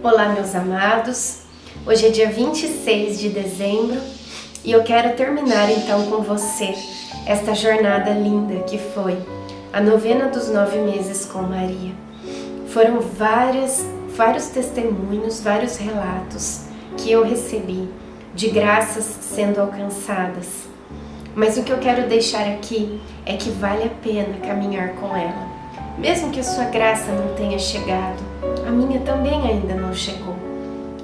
Olá, meus amados. Hoje é dia 26 de dezembro e eu quero terminar então com você esta jornada linda que foi a novena dos nove meses com Maria. Foram várias, vários testemunhos, vários relatos que eu recebi de graças sendo alcançadas. Mas o que eu quero deixar aqui é que vale a pena caminhar com ela. Mesmo que a sua graça não tenha chegado, a minha também ainda não chegou.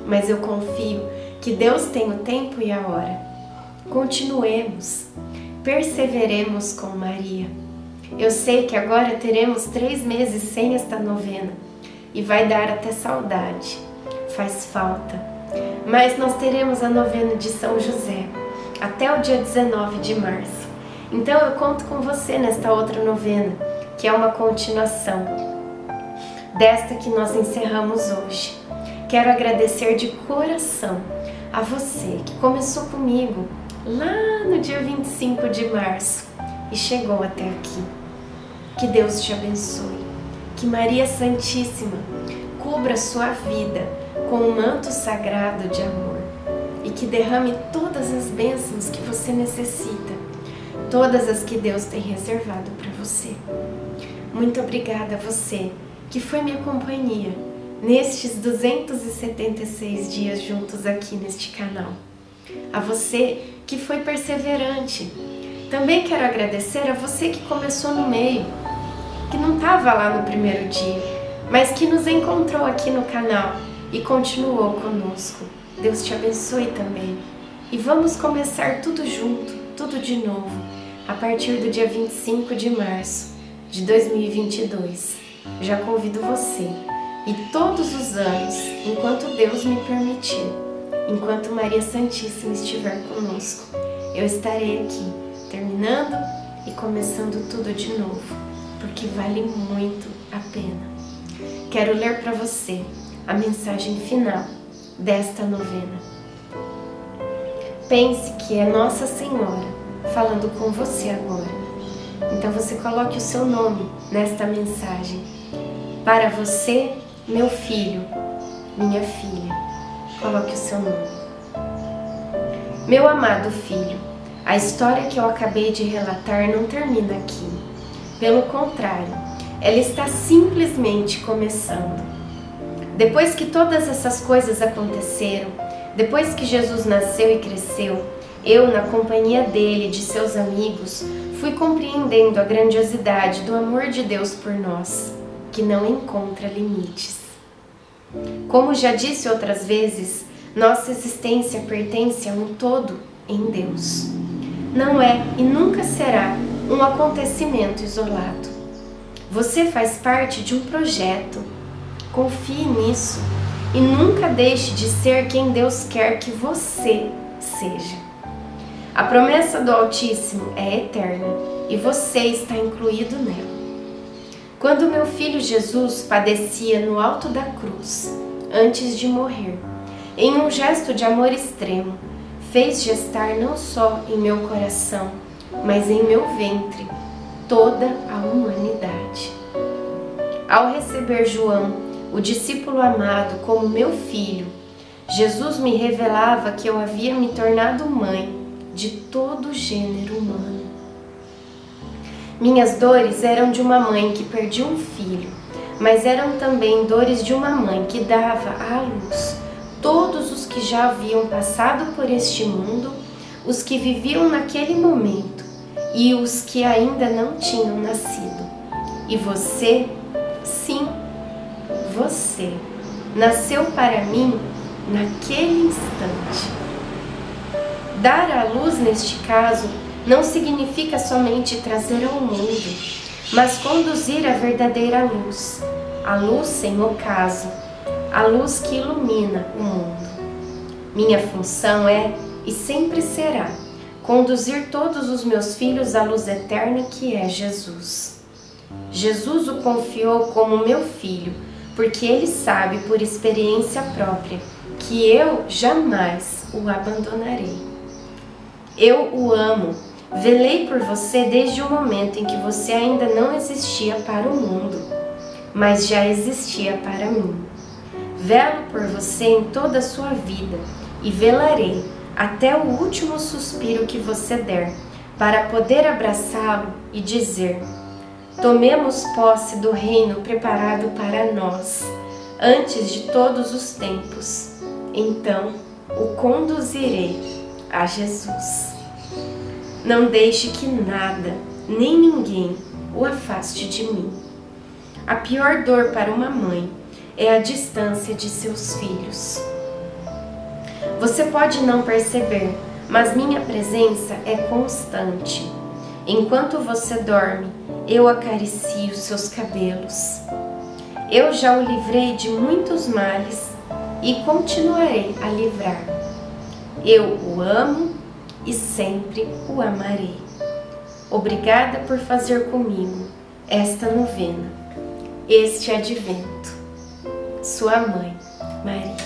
Mas eu confio que Deus tem o tempo e a hora. Continuemos, perseveremos com Maria. Eu sei que agora teremos três meses sem esta novena e vai dar até saudade, faz falta. Mas nós teremos a novena de São José até o dia 19 de março. Então eu conto com você nesta outra novena, que é uma continuação desta que nós encerramos hoje. Quero agradecer de coração a você que começou comigo lá no dia 25 de março e chegou até aqui. Que Deus te abençoe. Que Maria Santíssima cubra sua vida com um manto sagrado de amor e que derrame todas as bênçãos que você necessita, todas as que Deus tem reservado para você. Muito obrigada a você que foi minha companhia nestes 276 dias juntos aqui neste canal. A você que foi perseverante. Também quero agradecer a você que começou no meio, que não estava lá no primeiro dia, mas que nos encontrou aqui no canal e continuou conosco. Deus te abençoe também. E vamos começar tudo junto, tudo de novo, a partir do dia 25 de março de 2022. Já convido você e todos os anos, enquanto Deus me permitir, enquanto Maria Santíssima estiver conosco, eu estarei aqui, terminando e começando tudo de novo, porque vale muito a pena. Quero ler para você a mensagem final desta novena. Pense que é Nossa Senhora falando com você agora. Então você coloque o seu nome nesta mensagem. Para você, meu filho, minha filha, coloque o seu nome. Meu amado filho, a história que eu acabei de relatar não termina aqui. Pelo contrário, ela está simplesmente começando. Depois que todas essas coisas aconteceram, depois que Jesus nasceu e cresceu, eu, na companhia dele e de seus amigos, fui compreendendo a grandiosidade do amor de Deus por nós, que não encontra limites. Como já disse outras vezes, nossa existência pertence a um todo em Deus. Não é e nunca será um acontecimento isolado. Você faz parte de um projeto Confie nisso e nunca deixe de ser quem Deus quer que você seja. A promessa do Altíssimo é eterna e você está incluído nela. Quando meu filho Jesus padecia no alto da cruz, antes de morrer, em um gesto de amor extremo, fez gestar não só em meu coração, mas em meu ventre toda a humanidade. Ao receber João o discípulo amado como meu filho, Jesus me revelava que eu havia me tornado mãe de todo o gênero humano. Minhas dores eram de uma mãe que perdia um filho, mas eram também dores de uma mãe que dava à luz todos os que já haviam passado por este mundo, os que viviam naquele momento e os que ainda não tinham nascido. E você, sim, você nasceu para mim naquele instante. Dar à luz, neste caso, não significa somente trazer ao mundo, mas conduzir a verdadeira luz, a luz sem ocaso, a luz que ilumina o mundo. Minha função é e sempre será conduzir todos os meus filhos à luz eterna que é Jesus. Jesus o confiou como meu filho porque ele sabe por experiência própria que eu jamais o abandonarei. Eu o amo, velei por você desde o momento em que você ainda não existia para o mundo, mas já existia para mim. Velo por você em toda a sua vida e velarei até o último suspiro que você der, para poder abraçá-lo e dizer: Tomemos posse do reino preparado para nós, antes de todos os tempos. Então o conduzirei a Jesus. Não deixe que nada, nem ninguém, o afaste de mim. A pior dor para uma mãe é a distância de seus filhos. Você pode não perceber, mas minha presença é constante. Enquanto você dorme, eu acaricio seus cabelos. Eu já o livrei de muitos males e continuarei a livrar. Eu o amo e sempre o amarei. Obrigada por fazer comigo esta novena, este advento. Sua mãe, Maria.